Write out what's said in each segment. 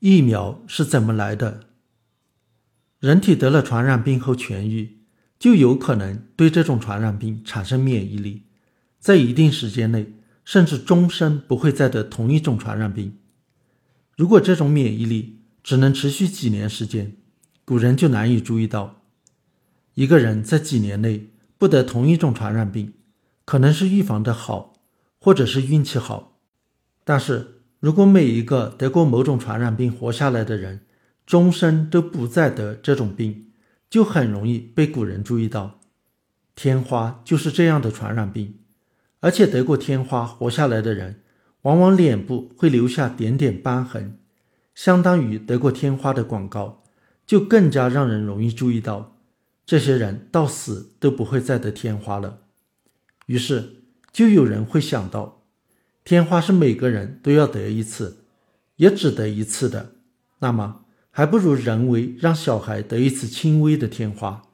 疫苗是怎么来的？人体得了传染病后痊愈，就有可能对这种传染病产生免疫力，在一定时间内，甚至终身不会再得同一种传染病。如果这种免疫力只能持续几年时间，古人就难以注意到。一个人在几年内不得同一种传染病，可能是预防的好，或者是运气好，但是。如果每一个得过某种传染病活下来的人，终身都不再得这种病，就很容易被古人注意到。天花就是这样的传染病，而且得过天花活下来的人，往往脸部会留下点点斑痕，相当于得过天花的广告，就更加让人容易注意到。这些人到死都不会再得天花了。于是，就有人会想到。天花是每个人都要得一次，也只得一次的，那么还不如人为让小孩得一次轻微的天花，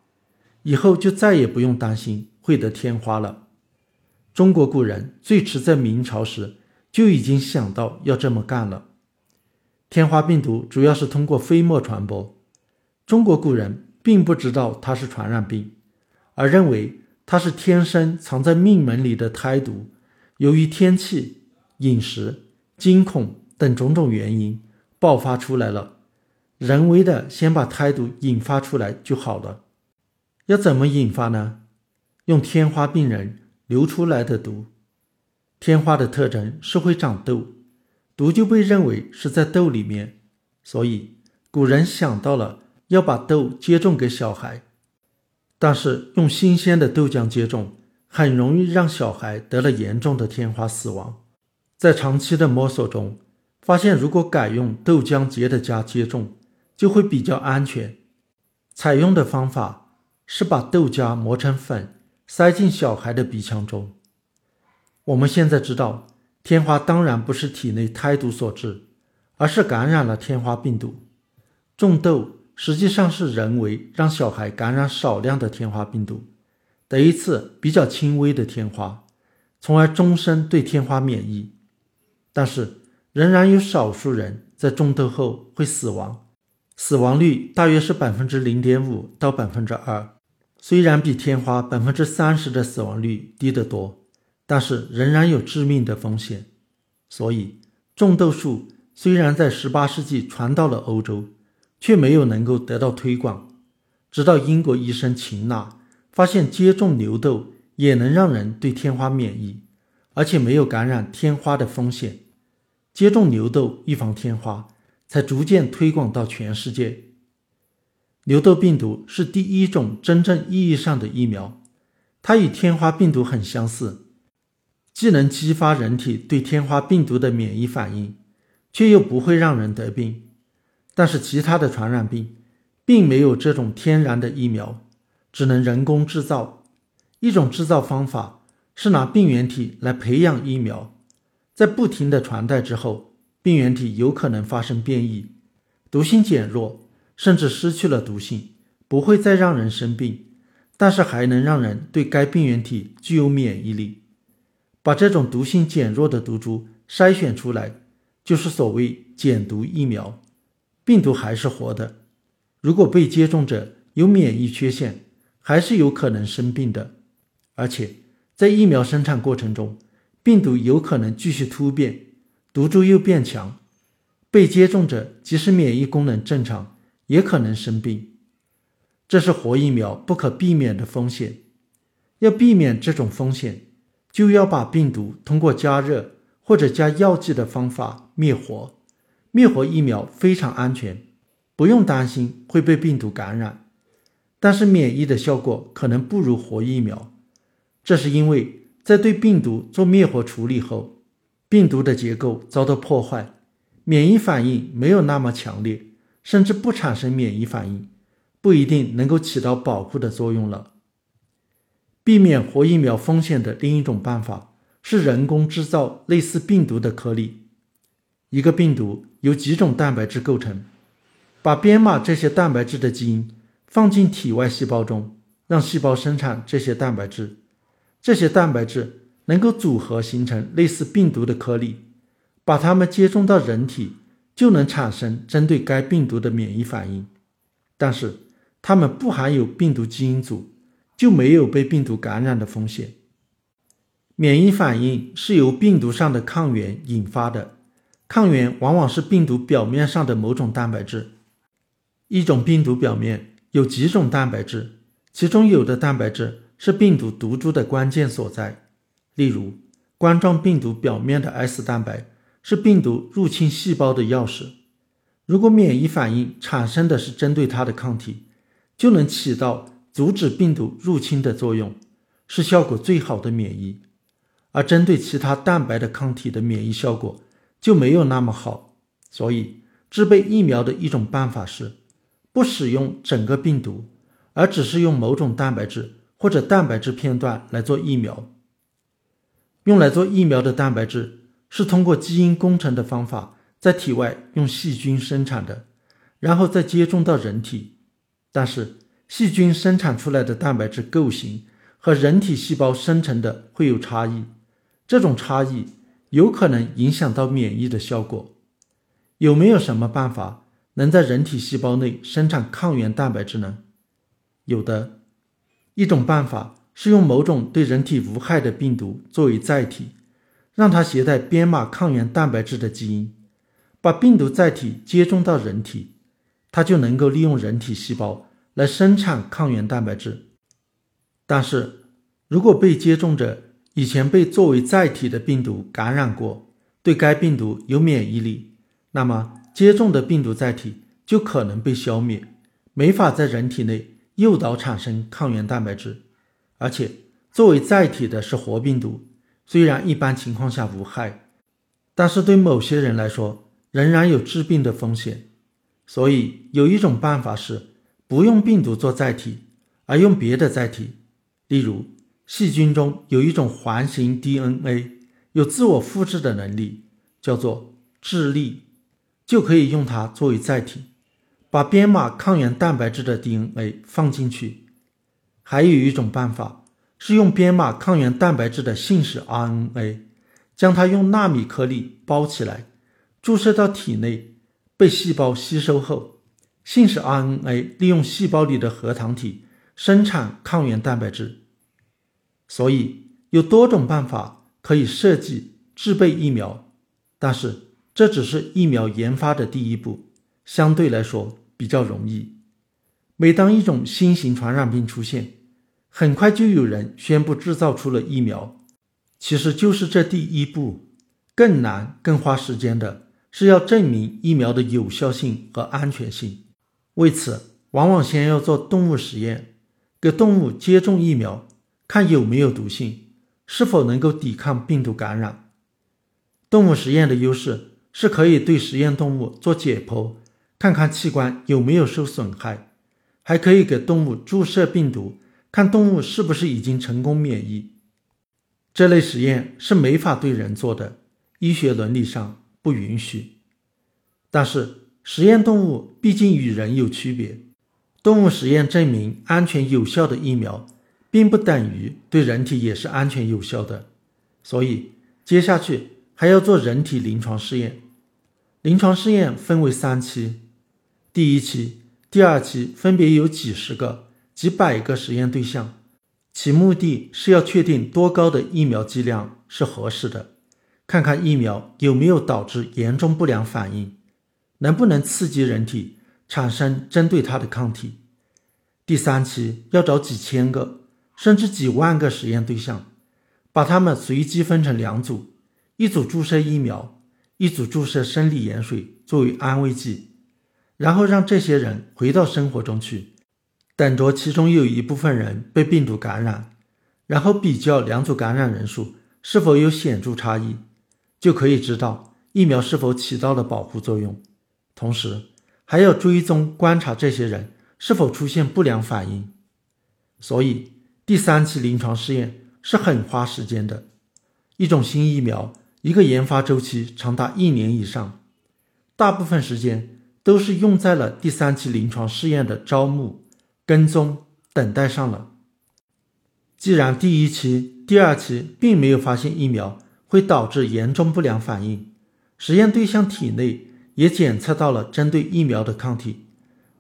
以后就再也不用担心会得天花了。中国古人最迟在明朝时就已经想到要这么干了。天花病毒主要是通过飞沫传播，中国古人并不知道它是传染病，而认为它是天生藏在命门里的胎毒，由于天气。饮食、惊恐等种种原因爆发出来了，人为的先把胎毒引发出来就好了。要怎么引发呢？用天花病人流出来的毒。天花的特征是会长痘，毒就被认为是在痘里面，所以古人想到了要把痘接种给小孩。但是用新鲜的豆浆接种，很容易让小孩得了严重的天花死亡。在长期的摸索中，发现如果改用豆浆结的痂接种，就会比较安全。采用的方法是把豆荚磨成粉，塞进小孩的鼻腔中。我们现在知道，天花当然不是体内胎毒所致，而是感染了天花病毒。种豆实际上是人为让小孩感染少量的天花病毒，得一次比较轻微的天花，从而终身对天花免疫。但是，仍然有少数人在中痘后会死亡，死亡率大约是百分之零点五到百分之二。虽然比天花百分之三十的死亡率低得多，但是仍然有致命的风险。所以，种豆术虽然在十八世纪传到了欧洲，却没有能够得到推广。直到英国医生秦纳发现接种牛痘也能让人对天花免疫。而且没有感染天花的风险，接种牛痘预防天花，才逐渐推广到全世界。牛痘病毒是第一种真正意义上的疫苗，它与天花病毒很相似，既能激发人体对天花病毒的免疫反应，却又不会让人得病。但是其他的传染病，并没有这种天然的疫苗，只能人工制造。一种制造方法。是拿病原体来培养疫苗，在不停的传代之后，病原体有可能发生变异，毒性减弱，甚至失去了毒性，不会再让人生病，但是还能让人对该病原体具有免疫力。把这种毒性减弱的毒株筛选出来，就是所谓减毒疫苗。病毒还是活的，如果被接种者有免疫缺陷，还是有可能生病的，而且。在疫苗生产过程中，病毒有可能继续突变，毒株又变强，被接种者即使免疫功能正常，也可能生病。这是活疫苗不可避免的风险。要避免这种风险，就要把病毒通过加热或者加药剂的方法灭活。灭活疫苗非常安全，不用担心会被病毒感染，但是免疫的效果可能不如活疫苗。这是因为，在对病毒做灭活处理后，病毒的结构遭到破坏，免疫反应没有那么强烈，甚至不产生免疫反应，不一定能够起到保护的作用了。避免活疫苗风险的另一种办法是人工制造类似病毒的颗粒。一个病毒由几种蛋白质构成，把编码这些蛋白质的基因放进体外细胞中，让细胞生产这些蛋白质。这些蛋白质能够组合形成类似病毒的颗粒，把它们接种到人体，就能产生针对该病毒的免疫反应，但是它们不含有病毒基因组，就没有被病毒感染的风险。免疫反应是由病毒上的抗原引发的，抗原往往是病毒表面上的某种蛋白质。一种病毒表面有几种蛋白质，其中有的蛋白质是病毒毒株的关键所在，例如冠状病毒表面的 S 蛋白。是病毒入侵细胞的钥匙。如果免疫反应产生的是针对它的抗体，就能起到阻止病毒入侵的作用，是效果最好的免疫。而针对其他蛋白的抗体的免疫效果就没有那么好。所以，制备疫苗的一种办法是，不使用整个病毒，而只是用某种蛋白质或者蛋白质片段来做疫苗。用来做疫苗的蛋白质。是通过基因工程的方法在体外用细菌生产的，然后再接种到人体。但是细菌生产出来的蛋白质构型和人体细胞生成的会有差异，这种差异有可能影响到免疫的效果。有没有什么办法能在人体细胞内生产抗原蛋白质呢？有的，一种办法是用某种对人体无害的病毒作为载体。让它携带编码抗原蛋白质的基因，把病毒载体接种到人体，它就能够利用人体细胞来生产抗原蛋白质。但是，如果被接种者以前被作为载体的病毒感染过，对该病毒有免疫力，那么接种的病毒载体就可能被消灭，没法在人体内诱导产生抗原蛋白质。而且，作为载体的是活病毒。虽然一般情况下无害，但是对某些人来说仍然有致病的风险。所以有一种办法是不用病毒做载体，而用别的载体。例如，细菌中有一种环形 DNA，有自我复制的能力，叫做质粒，就可以用它作为载体，把编码抗原蛋白质的 DNA 放进去。还有一种办法。是用编码抗原蛋白质的信使 RNA，将它用纳米颗粒包起来，注射到体内，被细胞吸收后，信使 RNA 利用细胞里的核糖体生产抗原蛋白质。所以有多种办法可以设计制备疫苗，但是这只是疫苗研发的第一步，相对来说比较容易。每当一种新型传染病出现，很快就有人宣布制造出了疫苗，其实就是这第一步。更难、更花时间的是要证明疫苗的有效性和安全性。为此，往往先要做动物实验，给动物接种疫苗，看有没有毒性，是否能够抵抗病毒感染。动物实验的优势是可以对实验动物做解剖，看看器官有没有受损害，还可以给动物注射病毒。看动物是不是已经成功免疫，这类实验是没法对人做的，医学伦理上不允许。但是实验动物毕竟与人有区别，动物实验证明安全有效的疫苗，并不等于对人体也是安全有效的。所以接下去还要做人体临床试验。临床试验分为三期，第一期、第二期分别有几十个。几百个实验对象，其目的是要确定多高的疫苗剂量是合适的，看看疫苗有没有导致严重不良反应，能不能刺激人体产生针对它的抗体。第三期要找几千个甚至几万个实验对象，把他们随机分成两组，一组注射疫苗，一组注射生理盐水作为安慰剂，然后让这些人回到生活中去。等着其中有一部分人被病毒感染，然后比较两组感染人数是否有显著差异，就可以知道疫苗是否起到了保护作用。同时，还要追踪观察这些人是否出现不良反应。所以，第三期临床试验是很花时间的。一种新疫苗，一个研发周期长达一年以上，大部分时间都是用在了第三期临床试验的招募。跟踪等待上了。既然第一期、第二期并没有发现疫苗会导致严重不良反应，实验对象体内也检测到了针对疫苗的抗体，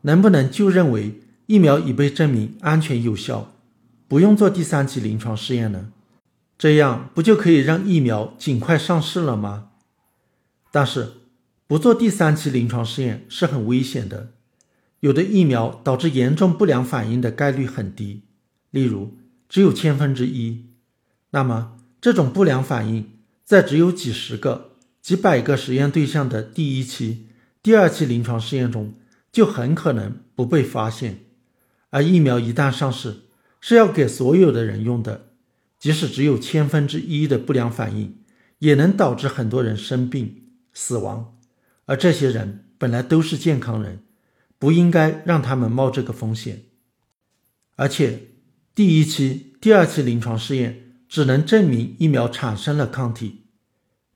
能不能就认为疫苗已被证明安全有效，不用做第三期临床试验呢？这样不就可以让疫苗尽快上市了吗？但是不做第三期临床试验是很危险的，有的疫苗导致严重不良反应的概率很低，例如只有千分之一。那么这种不良反应在只有几十个、几百个实验对象的第一期、第二期临床试验中就很可能不被发现，而疫苗一旦上市是要给所有的人用的。即使只有千分之一的不良反应，也能导致很多人生病、死亡，而这些人本来都是健康人，不应该让他们冒这个风险。而且，第一期、第二期临床试验只能证明疫苗产生了抗体，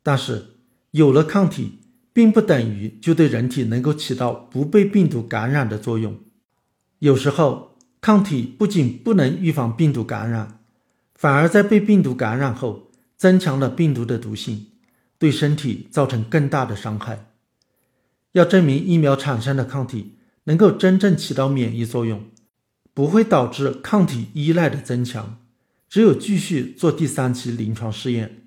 但是有了抗体，并不等于就对人体能够起到不被病毒感染的作用。有时候，抗体不仅不能预防病毒感染。反而在被病毒感染后，增强了病毒的毒性，对身体造成更大的伤害。要证明疫苗产生的抗体能够真正起到免疫作用，不会导致抗体依赖的增强，只有继续做第三期临床试验。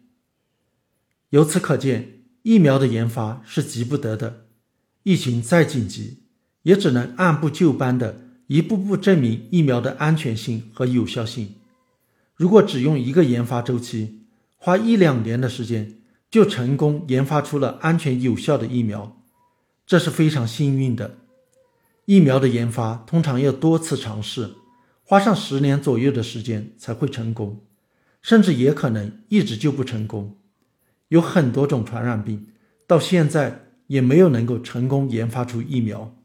由此可见，疫苗的研发是急不得的。疫情再紧急，也只能按部就班的一步步证明疫苗的安全性和有效性。如果只用一个研发周期，花一两年的时间就成功研发出了安全有效的疫苗，这是非常幸运的。疫苗的研发通常要多次尝试，花上十年左右的时间才会成功，甚至也可能一直就不成功。有很多种传染病到现在也没有能够成功研发出疫苗。